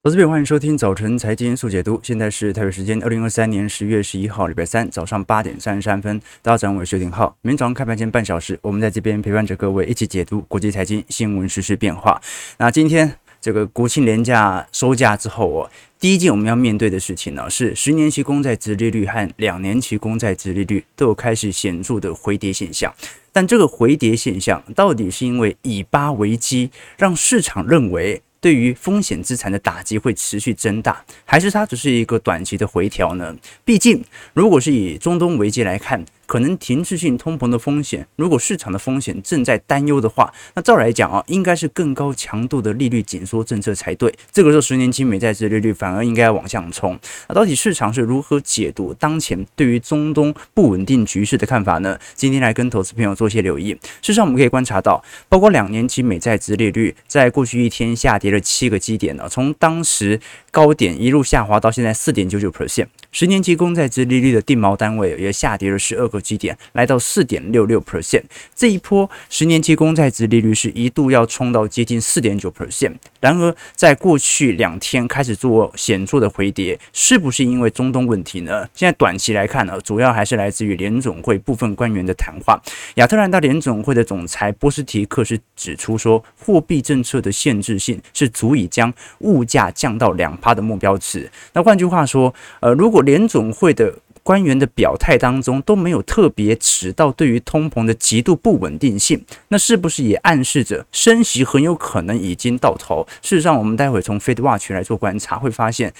投资朋友，欢迎收听早晨财经速解读。现在是台北时间二零二三年十月十一号，礼拜三早上八点三十三分。大家早上好，我是薛廷浩。明天早上开盘前半小时，我们在这边陪伴着各位一起解读国际财经新闻实、时变化。那今天这个国庆连假收假之后哦，第一件我们要面对的事情呢，是十年期公债殖利率和两年期公债殖利率都有开始显著的回跌现象。但这个回跌现象到底是因为以巴危机让市场认为？对于风险资产的打击会持续增大，还是它只是一个短期的回调呢？毕竟，如果是以中东危机来看。可能停滞性通膨的风险，如果市场的风险正在担忧的话，那照来讲啊，应该是更高强度的利率紧缩政策才对。这个时候，十年期美债殖利率反而应该往上冲。那到底市场是如何解读当前对于中东不稳定局势的看法呢？今天来跟投资朋友做些留意。事实上，我们可以观察到，包括两年期美债殖利率在过去一天下跌了七个基点呢，从当时高点一路下滑到现在四点九九 percent。十年期公债殖利率的定锚单位也下跌了十二个基点，来到四点六六 percent。这一波十年期公债值利率是一度要冲到接近四点九 percent，然而在过去两天开始做显著的回跌，是不是因为中东问题呢？现在短期来看呢，主要还是来自于联总会部分官员的谈话。亚特兰大联总会的总裁波斯提克是指出说，货币政策的限制性是足以将物价降到两趴的目标值。那换句话说，呃，如果联总会的官员的表态当中都没有特别指到对于通膨的极度不稳定性，那是不是也暗示着升息很有可能已经到头？事实上，我们待会从 Fed Watch 来做观察，会发现，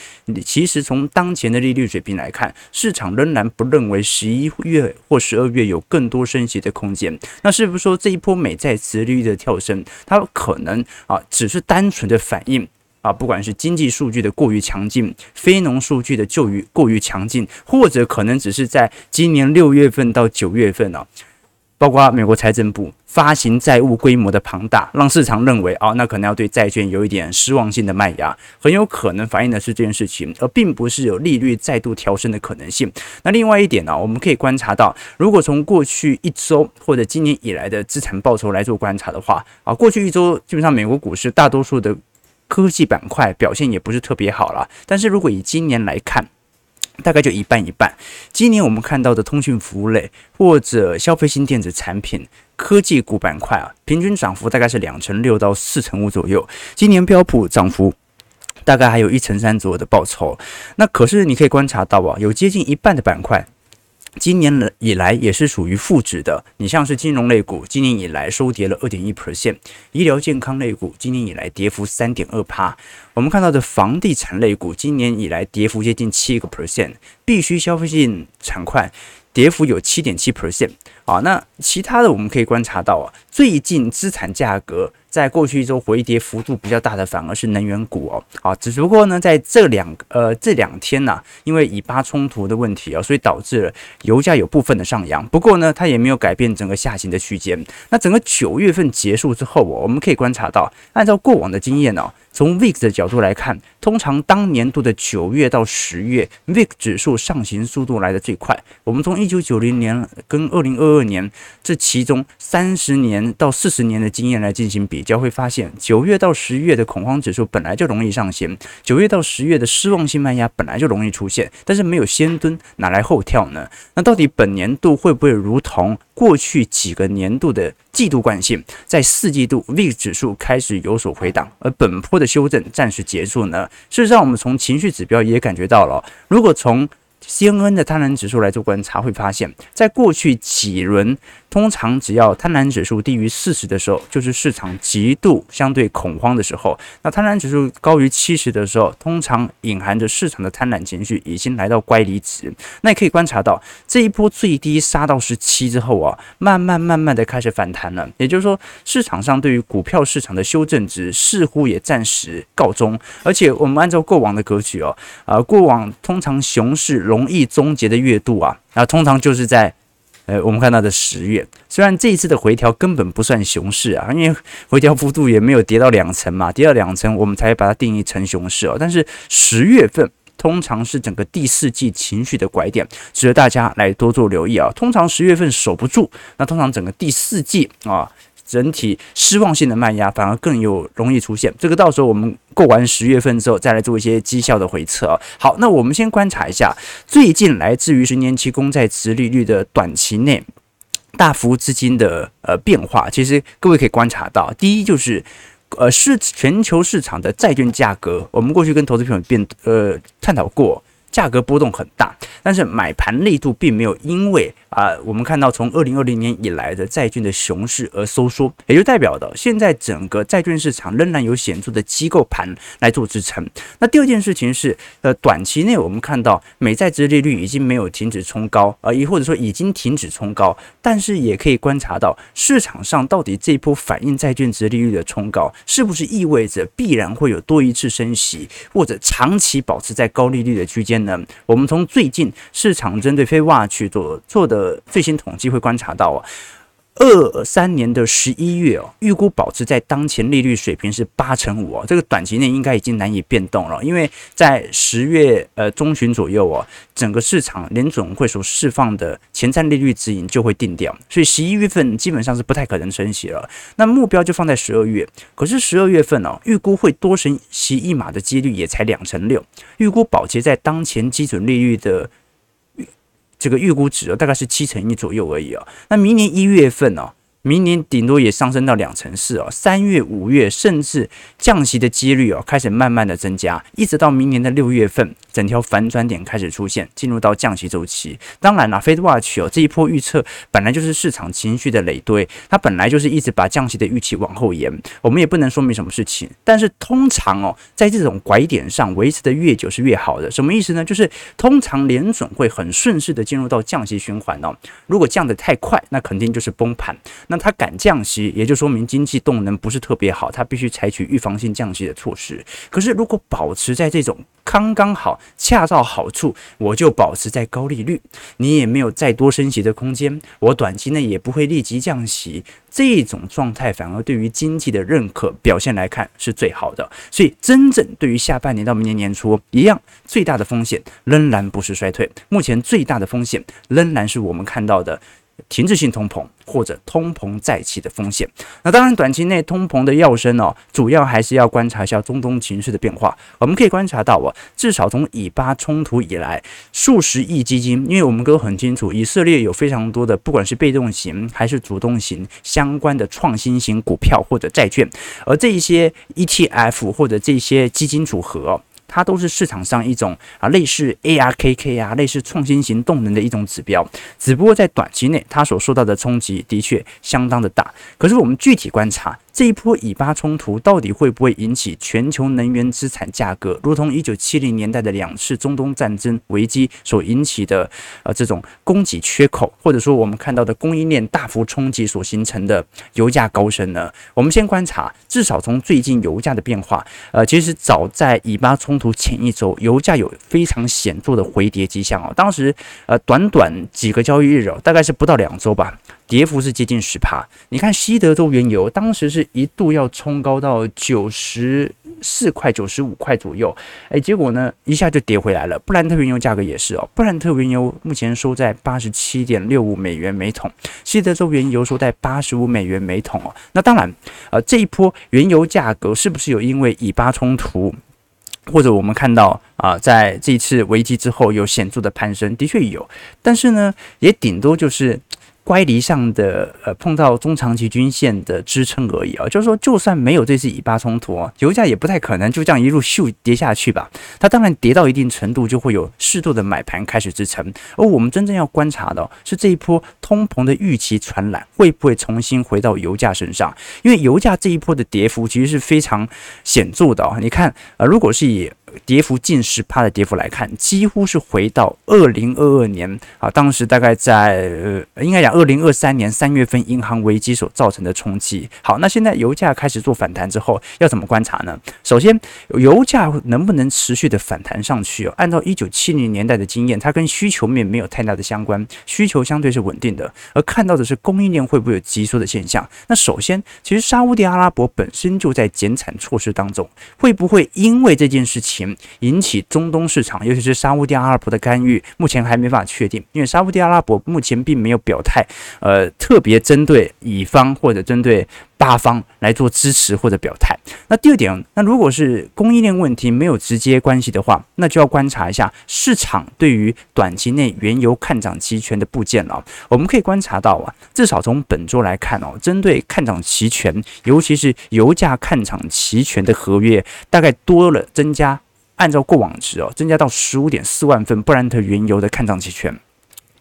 其实从当前的利率水平来看，市场仍然不认为十一月或十二月有更多升息的空间。那是不是说这一波美债殖利率的跳升，它可能啊只是单纯的反映？啊，不管是经济数据的过于强劲，非农数据的就于过于强劲，或者可能只是在今年六月份到九月份啊，包括美国财政部发行债务规模的庞大，让市场认为啊，那可能要对债券有一点失望性的卖压，很有可能反映的是这件事情，而并不是有利率再度调升的可能性。那另外一点呢，我们可以观察到，如果从过去一周或者今年以来的资产报酬来做观察的话，啊，过去一周基本上美国股市大多数的。科技板块表现也不是特别好了，但是如果以今年来看，大概就一半一半。今年我们看到的通讯服务类或者消费性电子产品、科技股板块啊，平均涨幅大概是两成六到四成五左右。今年标普涨幅大概还有一成三左右的报酬。那可是你可以观察到啊，有接近一半的板块。今年以来也是属于负值的，你像是金融类股，今年以来收跌了二点一 percent，医疗健康类股今年以来跌幅三点二趴，我们看到的房地产类股今年以来跌幅接近七个 percent，必须消费性产块跌幅有七点七 percent，啊，那其他的我们可以观察到啊，最近资产价格。在过去一周回跌幅度比较大的反而是能源股哦，啊，只不过呢，在这两呃这两天呢、因为以巴冲突的问题啊，所以导致了油价有部分的上扬。不过呢，它也没有改变整个下行的区间。那整个九月份结束之后哦，我们可以观察到，按照过往的经验哦、从 VIX 的角度来看，通常当年度的九月到十月，VIX 指数上行速度来得最快。我们从一九九零年跟二零二二年这其中三十年到四十年的经验来进行比较，会发现九月到十一月的恐慌指数本来就容易上行，九月到十月的失望性卖压本来就容易出现，但是没有先蹲，哪来后跳呢？那到底本年度会不会如同过去几个年度的季度惯性，在四季度 V 指数开始有所回档，而本波的修正暂时结束呢？事实上，我们从情绪指标也感觉到了，如果从 CNN 的贪婪指数来做观察，会发现，在过去几轮。通常只要贪婪指数低于四十的时候，就是市场极度相对恐慌的时候。那贪婪指数高于七十的时候，通常隐含着市场的贪婪情绪已经来到乖离值。那也可以观察到，这一波最低杀到十七之后啊，慢慢慢慢的开始反弹了。也就是说，市场上对于股票市场的修正值似乎也暂时告终。而且我们按照过往的格局哦，啊，过往通常熊市龙容易终结的月度啊，那，通常就是在。呃，我们看到的十月，虽然这一次的回调根本不算熊市啊，因为回调幅度也没有跌到两成嘛，跌到两成我们才把它定义成熊市哦。但是十月份通常是整个第四季情绪的拐点，值得大家来多做留意啊。通常十月份守不住，那通常整个第四季啊。整体失望性的卖压反而更有容易出现。这个到时候我们过完十月份之后再来做一些绩效的回测。好，那我们先观察一下最近来自于十年期公债殖利率的短期内大幅资金的呃变化。其实各位可以观察到，第一就是。呃，是全球市场的债券价格，我们过去跟投资朋友变呃探讨过。价格波动很大，但是买盘力度并没有因为啊，我们看到从二零二零年以来的债券的熊市而收缩，也就代表的现在整个债券市场仍然有显著的机构盘来做支撑。那第二件事情是，呃，短期内我们看到美债殖利率已经没有停止冲高，呃，亦或者说已经停止冲高，但是也可以观察到市场上到底这一波反映债券殖利率的冲高，是不是意味着必然会有多一次升息，或者长期保持在高利率的区间。我们从最近市场针对 FedWatch 所做的最新统计会观察到啊。二三年的十一月哦，预估保持在当前利率水平是八成五哦，这个短期内应该已经难以变动了，因为在十月呃中旬左右哦，整个市场联总会所释放的前瞻利率指引就会定掉，所以十一月份基本上是不太可能升息了。那目标就放在十二月，可是十二月份哦，预估会多升息一码的几率也才两成六，预估保持在当前基准利率的。这个预估值哦，大概是七成一左右而已啊。那明年一月份呢。明年顶多也上升到两成四哦，三月、五月甚至降息的几率哦，开始慢慢的增加，一直到明年的六月份，整条反转点开始出现，进入到降息周期。当然啦，FedWatch 哦，这一波预测本来就是市场情绪的累堆，它本来就是一直把降息的预期往后延，我们也不能说明什么事情。但是通常哦，在这种拐点上维持的越久是越好的，什么意思呢？就是通常联准会很顺势的进入到降息循环哦，如果降得太快，那肯定就是崩盘。那它敢降息，也就说明经济动能不是特别好，它必须采取预防性降息的措施。可是如果保持在这种刚刚好、恰到好处，我就保持在高利率，你也没有再多升息的空间，我短期内也不会立即降息，这种状态反而对于经济的认可表现来看是最好的。所以，真正对于下半年到明年年初一样，最大的风险仍然不是衰退，目前最大的风险仍然是我们看到的。停滞性通膨或者通膨再起的风险，那当然短期内通膨的要升哦，主要还是要观察一下中东情势的变化。我们可以观察到啊，至少从以巴冲突以来，数十亿基金，因为我们都很清楚，以色列有非常多的不管是被动型还是主动型相关的创新型股票或者债券，而这一些 ETF 或者这些基金组合。它都是市场上一种啊，类似 ARKK 啊，类似创新型动能的一种指标。只不过在短期内，它所受到的冲击的确相当的大。可是我们具体观察。这一波以巴冲突到底会不会引起全球能源资产价格，如同一九七零年代的两次中东战争危机所引起的呃这种供给缺口，或者说我们看到的供应链大幅冲击所形成的油价高升呢？我们先观察，至少从最近油价的变化，呃，其实早在以巴冲突前一周，油价有非常显著的回跌迹象哦。当时呃，短短几个交易日哦，大概是不到两周吧。跌幅是接近十趴，你看西德州原油当时是一度要冲高到九十四块、九十五块左右，哎，结果呢一下就跌回来了。布兰特原油价格也是哦，布兰特原油目前收在八十七点六五美元每桶，西德州原油收在八十五美元每桶哦。那当然，呃，这一波原油价格是不是有因为以巴冲突，或者我们看到啊，在这一次危机之后有显著的攀升？的确有，但是呢，也顶多就是。乖离上的呃，碰到中长期均线的支撑而已啊，就是说，就算没有这次以巴冲突啊，油价也不太可能就这样一路秀跌下去吧。它当然跌到一定程度，就会有适度的买盘开始支撑。而我们真正要观察的是这一波通膨的预期传染会不会重新回到油价身上？因为油价这一波的跌幅其实是非常显著的啊。你看，呃，如果是以跌幅近十趴的跌幅来看，几乎是回到二零二二年啊，当时大概在呃，应该讲二零二三年三月份银行危机所造成的冲击。好，那现在油价开始做反弹之后，要怎么观察呢？首先，油价能不能持续的反弹上去？哦，按照一九七零年代的经验，它跟需求面没有太大的相关，需求相对是稳定的，而看到的是供应链会不会有急缩的现象。那首先，其实沙乌地阿拉伯本身就在减产措施当中，会不会因为这件事情？引起中东市场，尤其是沙乌地阿拉伯的干预，目前还没法确定，因为沙乌地阿拉伯目前并没有表态，呃，特别针对乙方或者针对八方来做支持或者表态。那第二点，那如果是供应链问题没有直接关系的话，那就要观察一下市场对于短期内原油看涨期权的部件了。我们可以观察到啊，至少从本周来看哦，针对看涨期权，尤其是油价看涨期权的合约，大概多了增加，按照过往值哦，增加到十五点四万份布兰特原油的看涨期权，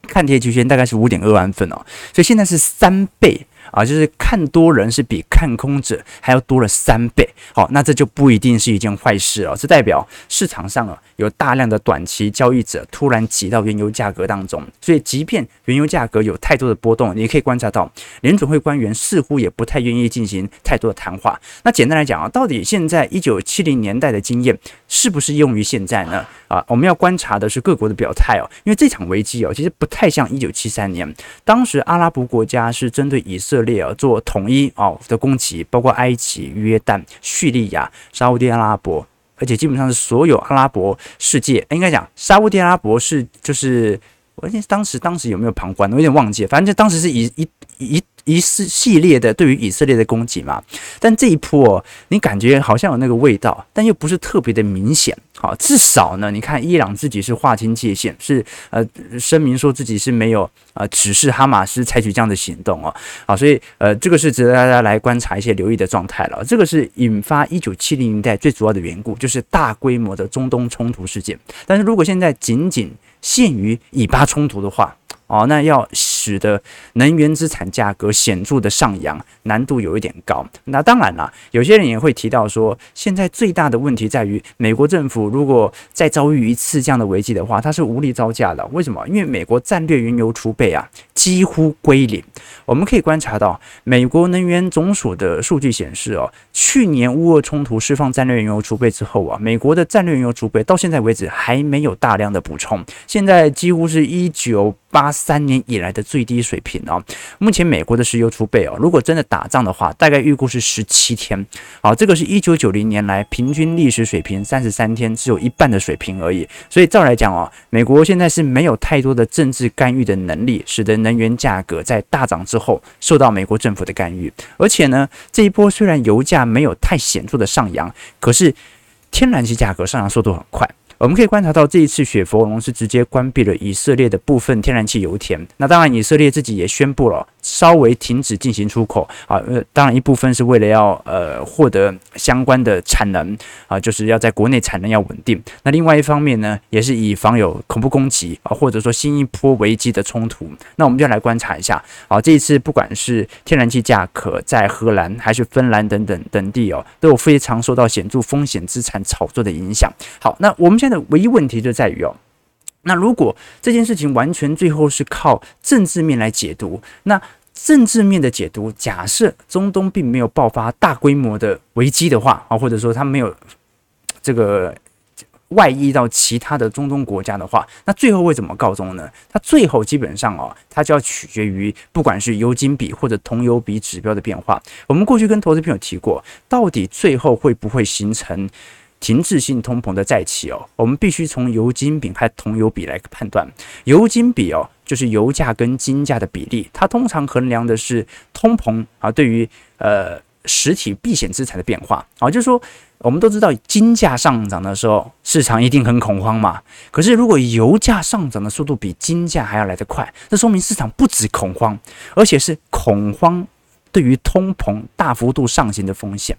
看跌期权大概是五点二万份哦，所以现在是三倍。啊，就是看多人是比看空者还要多了三倍，好，那这就不一定是一件坏事了，这代表市场上啊有大量的短期交易者突然挤到原油价格当中，所以即便原油价格有太多的波动，你可以观察到联准会官员似乎也不太愿意进行太多的谈话。那简单来讲啊，到底现在一九七零年代的经验是不是用于现在呢？啊，我们要观察的是各国的表态哦，因为这场危机哦，其实不太像一九七三年，当时阿拉伯国家是针对以色列啊做统一哦的攻击，包括埃及、约旦、叙利亚、沙乌地阿拉伯，而且基本上是所有阿拉伯世界，应该讲沙乌地阿拉伯是就是，我当时当时有没有旁观，我有点忘记，反正就当时是以一一。一系系列的对于以色列的攻击嘛，但这一波你感觉好像有那个味道，但又不是特别的明显。好，至少呢，你看伊朗自己是划清界限，是呃声明说自己是没有呃指示哈马斯采取这样的行动哦。好，所以呃这个是值得大家来观察一些留意的状态了。这个是引发一九七零年代最主要的缘故，就是大规模的中东冲突事件。但是如果现在仅仅限于以巴冲突的话，哦，那要使得能源资产价格显著的上扬，难度有一点高。那当然了，有些人也会提到说，现在最大的问题在于，美国政府如果再遭遇一次这样的危机的话，它是无力招架的。为什么？因为美国战略原油储备啊，几乎归零。我们可以观察到，美国能源总署的数据显示哦，去年乌俄冲突释放战略原油储备之后啊，美国的战略原油储备到现在为止还没有大量的补充，现在几乎是一九八三年以来的最低水平哦。目前美国的石油储备哦，如果真的打仗的话，大概预估是十七天。好，这个是一九九零年来平均历史水平三十三天，只有一半的水平而已。所以照来讲哦，美国现在是没有太多的政治干预的能力，使得能源价格在大涨之后受到美国政府的干预。而且呢，这一波虽然油价没有太显著的上扬，可是天然气价格上扬速度很快。我们可以观察到，这一次雪佛龙是直接关闭了以色列的部分天然气油田。那当然，以色列自己也宣布了。稍微停止进行出口啊，呃，当然一部分是为了要呃获得相关的产能啊，就是要在国内产能要稳定。那另外一方面呢，也是以防有恐怖攻击啊，或者说新一波危机的冲突。那我们就来观察一下啊，这一次不管是天然气价格在荷兰还是芬兰等等等地哦，都有非常受到显著风险资产炒作的影响。好，那我们现在的唯一问题就在于哦。那如果这件事情完全最后是靠政治面来解读，那政治面的解读，假设中东并没有爆发大规模的危机的话啊，或者说它没有这个外溢到其他的中东国家的话，那最后会怎么告终呢？它最后基本上哦，它就要取决于不管是油金比或者铜油比指标的变化。我们过去跟投资朋友提过，到底最后会不会形成？停滞性通膨的再起哦，我们必须从油金比和铜油比来判断。油金比哦，就是油价跟金价的比例，它通常衡量的是通膨啊对于呃实体避险资产的变化啊，就是说我们都知道金价上涨的时候，市场一定很恐慌嘛。可是如果油价上涨的速度比金价还要来得快，这说明市场不止恐慌，而且是恐慌对于通膨大幅度上行的风险。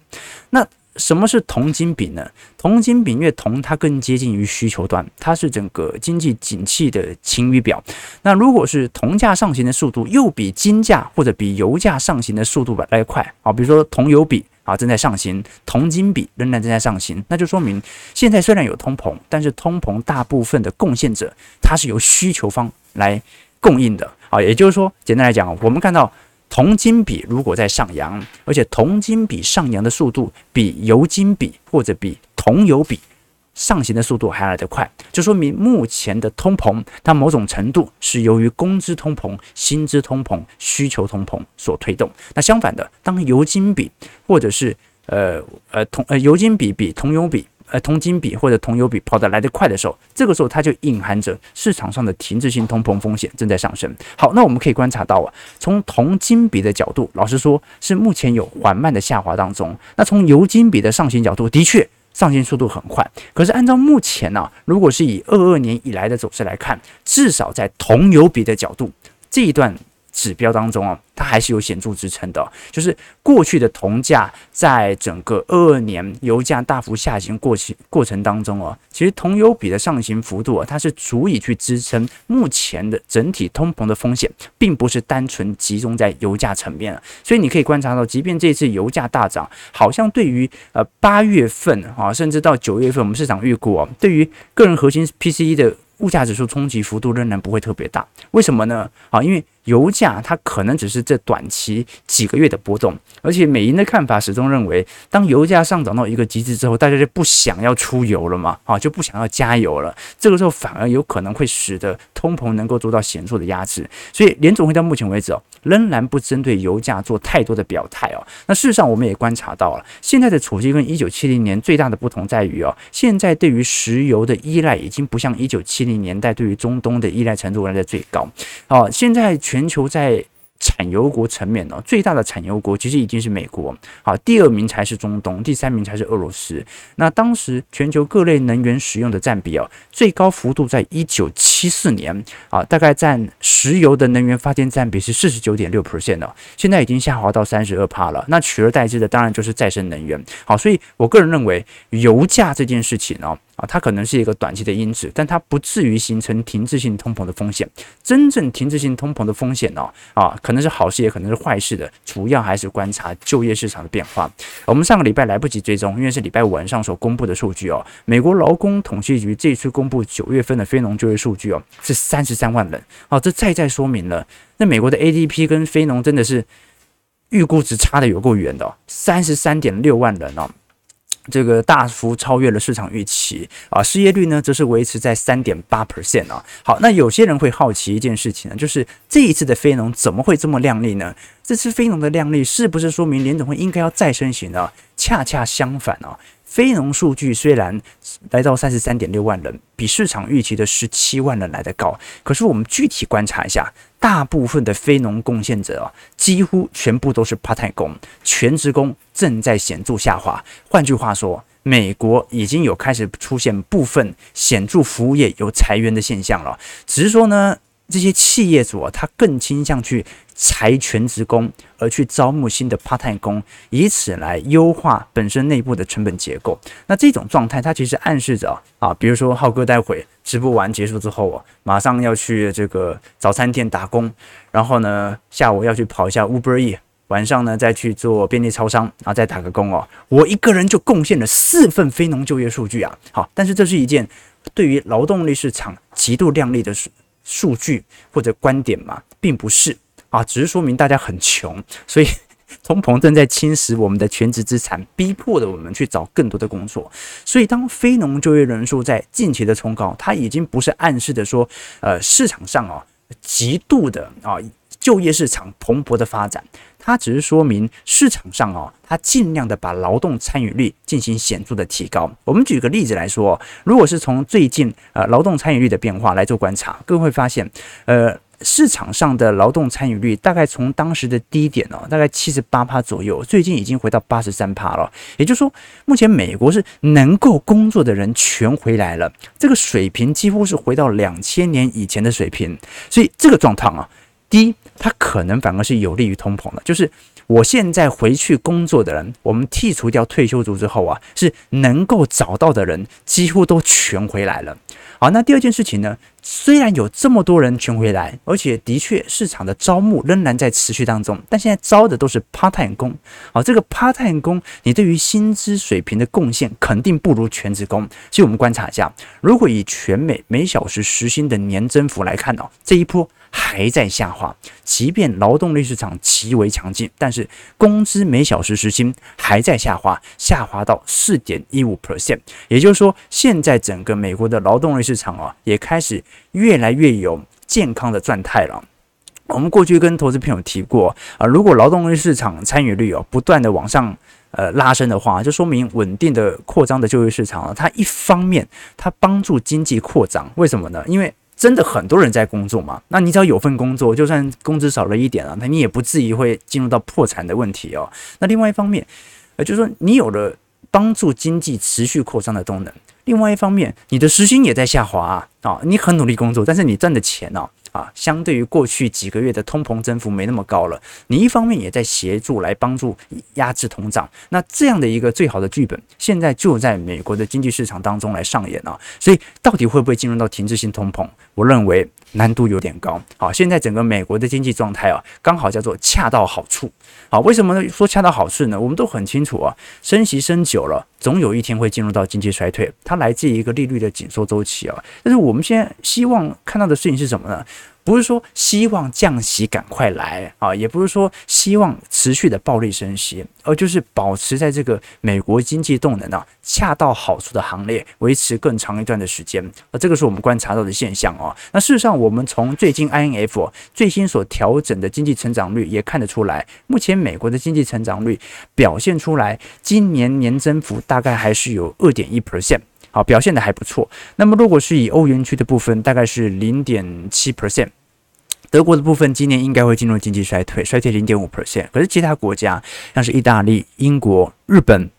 那什么是铜金比呢？铜金比，因为铜它更接近于需求端，它是整个经济景气的晴雨表。那如果是铜价上行的速度又比金价或者比油价上行的速度来快啊，比如说铜油比啊正在上行，铜金比仍然正在上行，那就说明现在虽然有通膨，但是通膨大部分的贡献者它是由需求方来供应的啊。也就是说，简单来讲，我们看到。铜金比如果在上扬，而且铜金比上扬的速度比油金比或者比铜油比上行的速度还来得快，就说明目前的通膨它某种程度是由于工资通膨、薪资通膨、需求通膨所推动。那相反的，当油金比或者是呃呃铜呃油金比比铜油比呃铜金比或者铜油比跑得来得快的时候，这个时候它就隐含着市场上的停滞性通膨风险正在上升。好，那我们可以观察到啊，从铜金比的角度，老实说是目前有缓慢的下滑当中。那从油金比的上行角度，的确上行速度很快。可是按照目前呢、啊，如果是以二二年以来的走势来看，至少在铜油比的角度这一段。指标当中啊，它还是有显著支撑的。就是过去的铜价在整个二二年油价大幅下行过程过程当中啊，其实铜油比的上行幅度啊，它是足以去支撑目前的整体通膨的风险，并不是单纯集中在油价层面了。所以你可以观察到，即便这次油价大涨，好像对于呃八月份啊，甚至到九月份，我们市场预估啊，对于个人核心 PCE 的物价指数冲击幅度仍然不会特别大。为什么呢？啊，因为油价它可能只是这短期几个月的波动，而且美银的看法始终认为，当油价上涨到一个极致之后，大家就不想要出油了嘛，啊，就不想要加油了。这个时候反而有可能会使得通膨能够做到显著的压制。所以联总会到目前为止哦，仍然不针对油价做太多的表态哦。那事实上我们也观察到了，现在的处境跟一九七零年最大的不同在于哦，现在对于石油的依赖已经不像一九七零年代对于中东的依赖程度来的最高。哦，现在全全球在产油国层面呢，最大的产油国其实已经是美国，好，第二名才是中东，第三名才是俄罗斯。那当时全球各类能源使用的占比啊，最高幅度在一九七四年啊，大概占石油的能源发电占比是四十九点六 percent，现在已经下滑到三十二帕了。那取而代之的当然就是再生能源。好，所以我个人认为油价这件事情呢。啊，它可能是一个短期的因子，但它不至于形成停滞性通膨的风险。真正停滞性通膨的风险呢，啊，可能是好事，也可能是坏事的。主要还是观察就业市场的变化。我们上个礼拜来不及追踪，因为是礼拜五晚上所公布的数据哦。美国劳工统计局这次公布九月份的非农就业数据哦，是三十三万人。哦，这再再说明了，那美国的 ADP 跟非农真的是预估值差的有够远的哦，三十三点六万人哦。这个大幅超越了市场预期啊，失业率呢则是维持在三点八 percent 啊。好，那有些人会好奇一件事情呢，就是这一次的非农怎么会这么靓丽呢？这次非农的亮丽是不是说明联总会应该要再升息呢？恰恰相反啊。非农数据虽然来到三十三点六万人，比市场预期的十七万人来得高，可是我们具体观察一下，大部分的非农贡献者啊，几乎全部都是 part-time 工，全职工正在显著下滑。换句话说，美国已经有开始出现部分显著服务业有裁员的现象了，只是说呢。这些企业主啊，他更倾向去裁全职工，而去招募新的 part-time 工，以此来优化本身内部的成本结构。那这种状态，它其实暗示着啊，比如说浩哥待会直播完结束之后啊，马上要去这个早餐店打工，然后呢，下午要去跑一下 Uber E，晚上呢再去做便利超商，然后再打个工哦。我一个人就贡献了四份非农就业数据啊。好，但是这是一件对于劳动力市场极度亮丽的事。数据或者观点嘛，并不是啊，只是说明大家很穷，所以 通膨正在侵蚀我们的全职资产，逼迫着我们去找更多的工作。所以，当非农就业人数在近期的冲高，它已经不是暗示着说，呃，市场上啊极度的啊就业市场蓬勃的发展。它只是说明市场上哦，它尽量的把劳动参与率进行显著的提高。我们举个例子来说，如果是从最近呃劳动参与率的变化来做观察，各位会发现，呃市场上的劳动参与率大概从当时的低点哦，大概七十八趴左右，最近已经回到八十三趴了。也就是说，目前美国是能够工作的人全回来了，这个水平几乎是回到两千年以前的水平。所以这个状况啊。第一，它可能反而是有利于通膨的，就是我现在回去工作的人，我们剔除掉退休族之后啊，是能够找到的人几乎都全回来了。好，那第二件事情呢，虽然有这么多人全回来，而且的确市场的招募仍然在持续当中，但现在招的都是 part-time 工。好，这个 part-time 工，你对于薪资水平的贡献肯定不如全职工。所以我们观察一下，如果以全美每小时时薪的年增幅来看哦，这一波。还在下滑，即便劳动力市场极为强劲，但是工资每小时时薪还在下滑，下滑到四点一五 percent。也就是说，现在整个美国的劳动力市场啊，也开始越来越有健康的状态了。我们过去跟投资朋友提过啊，如果劳动力市场参与率哦不断的往上呃拉升的话，就说明稳定的扩张的就业市场啊，它一方面它帮助经济扩张，为什么呢？因为真的很多人在工作嘛，那你只要有份工作，就算工资少了一点啊，那你也不至于会进入到破产的问题哦。那另外一方面，呃，就是说你有了帮助经济持续扩张的动能，另外一方面，你的时薪也在下滑啊，啊，你很努力工作，但是你赚的钱呢？啊，相对于过去几个月的通膨增幅没那么高了，你一方面也在协助来帮助压制通胀，那这样的一个最好的剧本，现在就在美国的经济市场当中来上演啊，所以到底会不会进入到停滞性通膨？我认为难度有点高。好，现在整个美国的经济状态啊，刚好叫做恰到好处。好，为什么呢？说恰到好处呢？我们都很清楚啊，升息升久了，总有一天会进入到经济衰退，它来自于一个利率的紧缩周期啊。但是我们现在希望看到的事情是什么呢？不是说希望降息赶快来啊，也不是说希望持续的暴力升息，而就是保持在这个美国经济动能啊恰到好处的行列，维持更长一段的时间。啊这个是我们观察到的现象啊。那事实上，我们从最近 INF 最新所调整的经济成长率也看得出来，目前美国的经济成长率表现出来，今年年增幅大概还是有二点一 percent。好，表现的还不错。那么，如果是以欧元区的部分，大概是零点七 percent。德国的部分今年应该会进入经济衰退，衰退零点五 percent。可是其他国家像是意大利、英国、日本、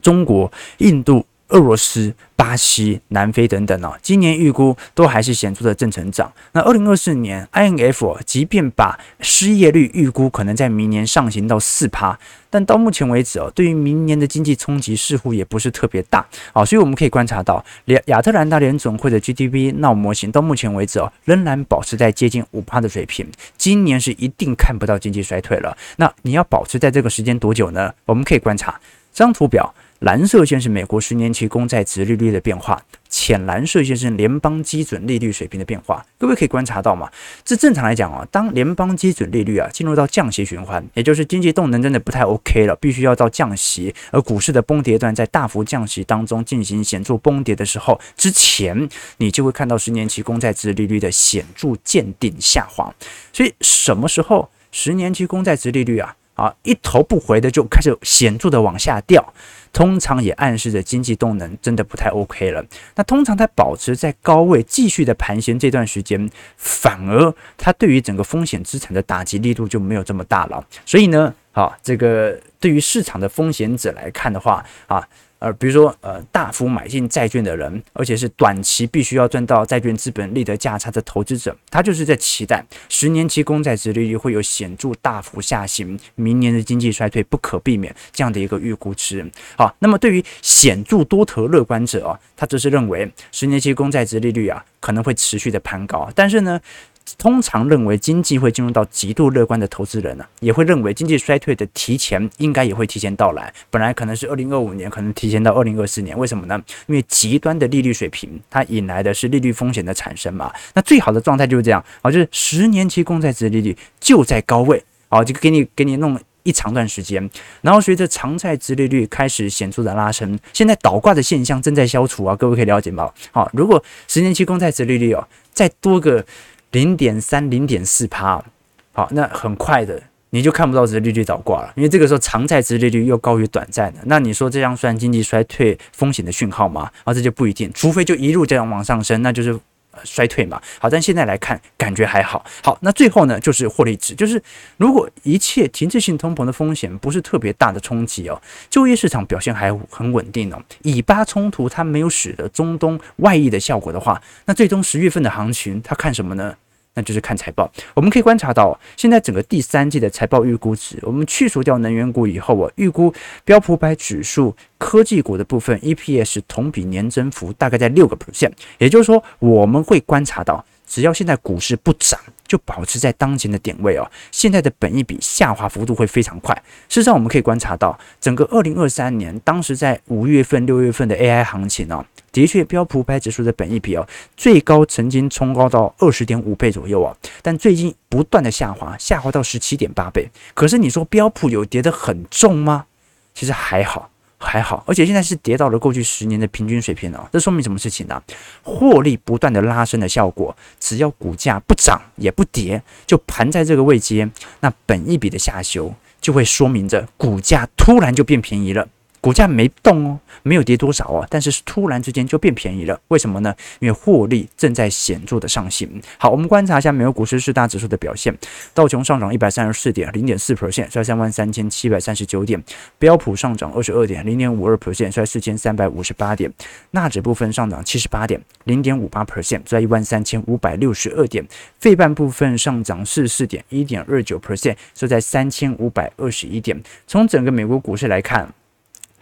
中国、印度。俄罗斯、巴西、南非等等哦，今年预估都还是显著的正成长。那二零二四年，INF 即便把失业率预估可能在明年上行到四趴，但到目前为止哦，对于明年的经济冲击似乎也不是特别大啊。所以我们可以观察到，亚亚特兰大联总会的 GDP 闹模型到目前为止哦，仍然保持在接近五趴的水平。今年是一定看不到经济衰退了。那你要保持在这个时间多久呢？我们可以观察这张图表。蓝色线是美国十年期公债殖利率的变化，浅蓝色线是联邦基准利率水平的变化。各位可以观察到吗？这正常来讲啊，当联邦基准利率啊进入到降息循环，也就是经济动能真的不太 OK 了，必须要到降息，而股市的崩跌段在大幅降息当中进行显著崩跌的时候，之前你就会看到十年期公债殖利率的显著见顶下滑。所以什么时候十年期公债殖利率啊啊一头不回的就开始显著的往下掉？通常也暗示着经济动能真的不太 OK 了。那通常它保持在高位继续的盘旋这段时间，反而它对于整个风险资产的打击力度就没有这么大了。所以呢，啊，这个对于市场的风险者来看的话，啊。呃，比如说，呃，大幅买进债券的人，而且是短期必须要赚到债券资本利得价差的投资者，他就是在期待十年期公债殖利率会有显著大幅下行，明年的经济衰退不可避免这样的一个预估值。好，那么对于显著多头乐观者啊，他则是认为十年期公债殖利率啊可能会持续的攀高，但是呢。通常认为经济会进入到极度乐观的投资人呢、也会认为经济衰退的提前应该也会提前到来。本来可能是二零二五年，可能提前到二零二四年。为什么呢？因为极端的利率水平，它引来的是利率风险的产生嘛。那最好的状态就是这样啊，就是十年期公债殖利率就在高位啊，就给你给你弄一长段时间，然后随着长债殖利率开始显著的拉升，现在倒挂的现象正在消除啊。各位可以了解吗？好，如果十年期公债殖利率哦再多个。零点三、零点四趴，好，那很快的你就看不到殖利率倒挂了，因为这个时候长债殖利率又高于短债的，那你说这样算经济衰退风险的讯号吗？啊，这就不一定，除非就一路这样往上升，那就是衰退嘛。好，但现在来看，感觉还好。好，那最后呢，就是获利值，就是如果一切停滞性通膨的风险不是特别大的冲击哦，就业市场表现还很稳定哦，以巴冲突它没有使得中东外溢的效果的话，那最终十月份的行情它看什么呢？那就是看财报，我们可以观察到，现在整个第三季的财报预估值，我们去除掉能源股以后啊，预估标普百指数科技股的部分 EPS 同比年增幅大概在六个 percent，也就是说，我们会观察到，只要现在股市不涨，就保持在当前的点位哦，现在的本益比下滑幅度会非常快。事实上，我们可以观察到，整个二零二三年，当时在五月份、六月份的 AI 行情哦。的确，标普五百指数的本益比哦，最高曾经冲高到二十点五倍左右啊，但最近不断的下滑，下滑到十七点八倍。可是你说标普有跌得很重吗？其实还好，还好，而且现在是跌到了过去十年的平均水平了。这说明什么事情呢？获利不断的拉升的效果，只要股价不涨也不跌，就盘在这个位阶，那本一笔的下修。就会说明着股价突然就变便宜了。股价没动哦，没有跌多少哦，但是突然之间就变便宜了，为什么呢？因为获利正在显著的上行。好，我们观察一下美国股市四大指数的表现，道琼上涨一百三十四点，零点四 percent，在三万三千七百三十九点；标普上涨二十二点，零点五二 percent，在四千三百五十八点；纳指部分上涨七十八点，零点五八 percent，在一万三千五百六十二点；费半部分上涨四十四点，一点二九 percent，收在三千五百二十一点。从整个美国股市来看。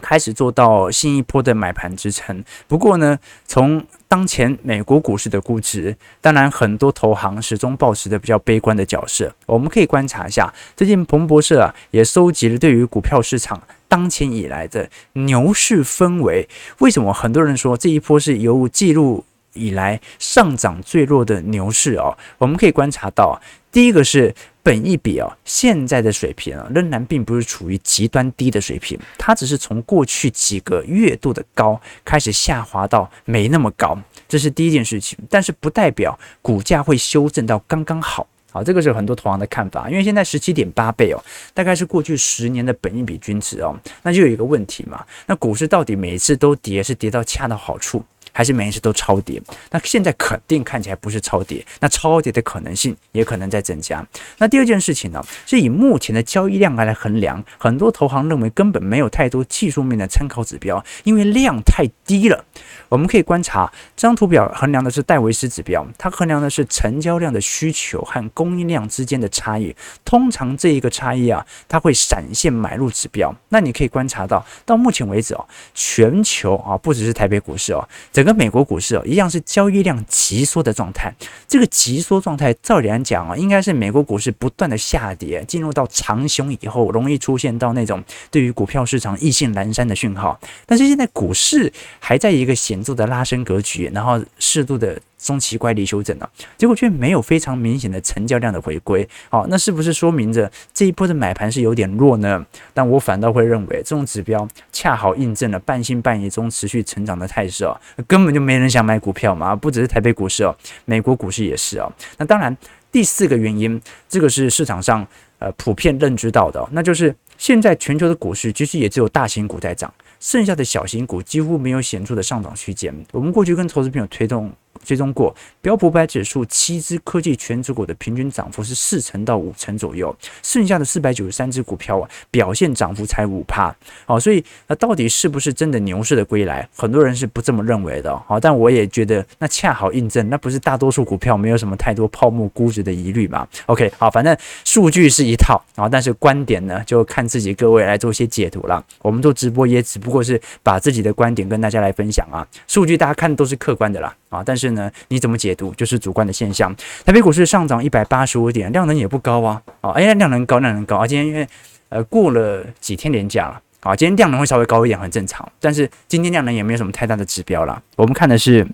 开始做到新一波的买盘支撑，不过呢，从当前美国股市的估值，当然很多投行始终保持的比较悲观的角色。我们可以观察一下，最近彭博社啊也收集了对于股票市场当前以来的牛市氛围。为什么很多人说这一波是由记录以来上涨最弱的牛市哦？我们可以观察到，第一个是。本益比啊，现在的水平啊，仍然并不是处于极端低的水平，它只是从过去几个月度的高开始下滑到没那么高，这是第一件事情。但是不代表股价会修正到刚刚好，好，这个是很多投行的看法。因为现在十七点八倍哦，大概是过去十年的本益比均值哦，那就有一个问题嘛，那股市到底每一次都跌，是跌到恰到好处？还是每一次都超跌，那现在肯定看起来不是超跌，那超跌的可能性也可能在增加。那第二件事情呢，是以目前的交易量来衡量，很多投行认为根本没有太多技术面的参考指标，因为量太低了。我们可以观察这张图表，衡量的是戴维斯指标，它衡量的是成交量的需求和供应量之间的差异。通常这一个差异啊，它会闪现买入指标。那你可以观察到，到目前为止哦，全球啊，不只是台北股市哦。整个美国股市哦，一样是交易量急缩的状态。这个急缩状态，照理来讲啊，应该是美国股市不断的下跌，进入到长熊以后，容易出现到那种对于股票市场意兴阑珊的讯号。但是现在股市还在一个显著的拉升格局，然后适度的。中期乖离修正了，结果却没有非常明显的成交量的回归，好，那是不是说明着这一波的买盘是有点弱呢？但我反倒会认为，这种指标恰好印证了半信半疑中持续成长的态势哦，根本就没人想买股票嘛，不只是台北股市哦，美国股市也是哦。那当然，第四个原因，这个是市场上呃普遍认知到的，那就是现在全球的股市其实也只有大型股在涨，剩下的小型股几乎没有显著的上涨区间。我们过去跟投资朋友推动。追踪过标普百指数七只科技权值股的平均涨幅是四成到五成左右，剩下的四百九十三只股票啊，表现涨幅才五趴。好，所以那到底是不是真的牛市的归来？很多人是不这么认为的。好，但我也觉得那恰好印证，那不是大多数股票没有什么太多泡沫估值的疑虑嘛？OK，好，反正数据是一套啊，但是观点呢，就看自己各位来做一些解读了。我们做直播也只不过是把自己的观点跟大家来分享啊，数据大家看都是客观的啦啊，但是。呢？你怎么解读？就是主观的现象。台北股市上涨一百八十五点，量能也不高啊。啊，哎，量能高，量能高啊。今天因为呃过了几天连假了啊，今天量能会稍微高一点，很正常。但是今天量能也没有什么太大的指标了。我们看的是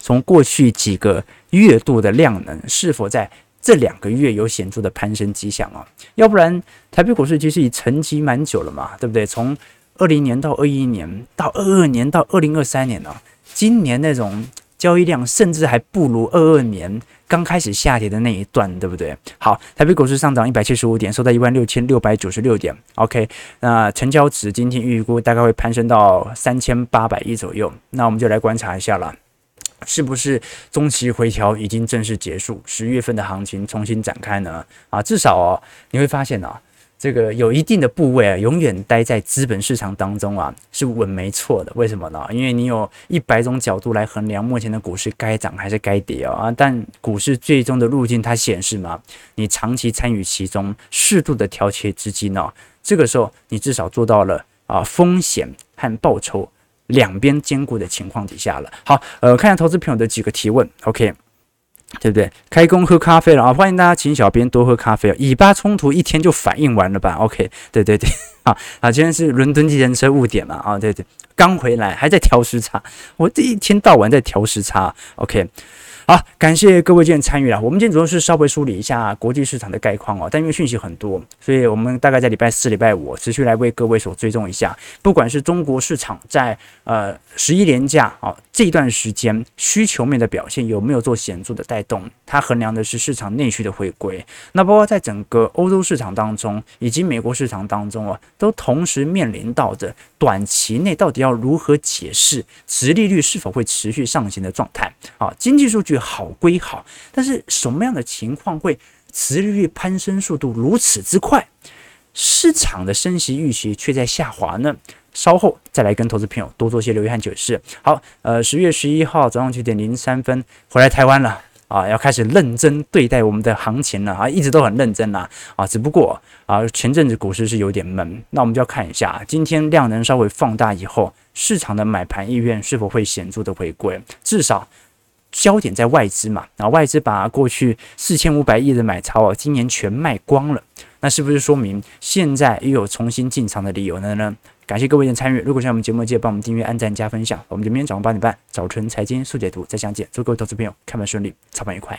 从过去几个月度的量能是否在这两个月有显著的攀升迹象啊？要不然台北股市其实已沉寂蛮久了嘛，对不对？从二零年到二一年，到二二年到二零二三年啊，今年那种。交易量甚至还不如二二年刚开始下跌的那一段，对不对？好，台北股市上涨一百七十五点，收在一万六千六百九十六点。OK，那成交值今天预估大概会攀升到三千八百亿左右。那我们就来观察一下了，是不是中期回调已经正式结束，十月份的行情重新展开呢？啊，至少哦，你会发现啊。这个有一定的部位啊，永远待在资本市场当中啊，是稳没错的。为什么呢？因为你有一百种角度来衡量目前的股市该涨还是该跌啊。但股市最终的路径它显示嘛，你长期参与其中，适度的调节资金呢，这个时候你至少做到了啊，风险和报酬两边兼顾的情况底下了。好，呃，看一下投资朋友的几个提问，OK。对不对？开工喝咖啡了啊！欢迎大家请小编多喝咖啡。以巴冲突一天就反应完了吧？OK，对对对，啊啊！今天是伦敦计程车误点嘛？啊，对对，刚回来还在调时差，我这一天到晚在调时差。OK。好，感谢各位今天参与了。我们今天主要是稍微梳理一下国际市场的概况哦，但因为讯息很多，所以我们大概在礼拜四、礼拜五持续来为各位所追踪一下。不管是中国市场在呃十一连假啊这段时间需求面的表现有没有做显著的带动，它衡量的是市场内需的回归。那包括在整个欧洲市场当中以及美国市场当中啊，都同时面临到着短期内到底要如何解释殖利率是否会持续上行的状态啊，经济数据。好归好，但是什么样的情况会殖利率攀升速度如此之快，市场的升息预期却在下滑呢？稍后再来跟投资朋友多做些留意和解释。好，呃，十月十一号早上九点零三分回来台湾了啊，要开始认真对待我们的行情了啊，一直都很认真啦啊，只不过啊前阵子股市是有点闷，那我们就要看一下今天量能稍微放大以后，市场的买盘意愿是否会显著的回归，至少。焦点在外资嘛，然后外资把过去四千五百亿的买超啊，今年全卖光了，那是不是说明现在又有重新进场的理由了呢？感谢各位的参与，如果喜欢我们节目，记得帮我们订阅、按赞、加分享。我们就明天早上八点半早晨财经速解读再相见，祝各位投资朋友开门顺利，操盘愉快。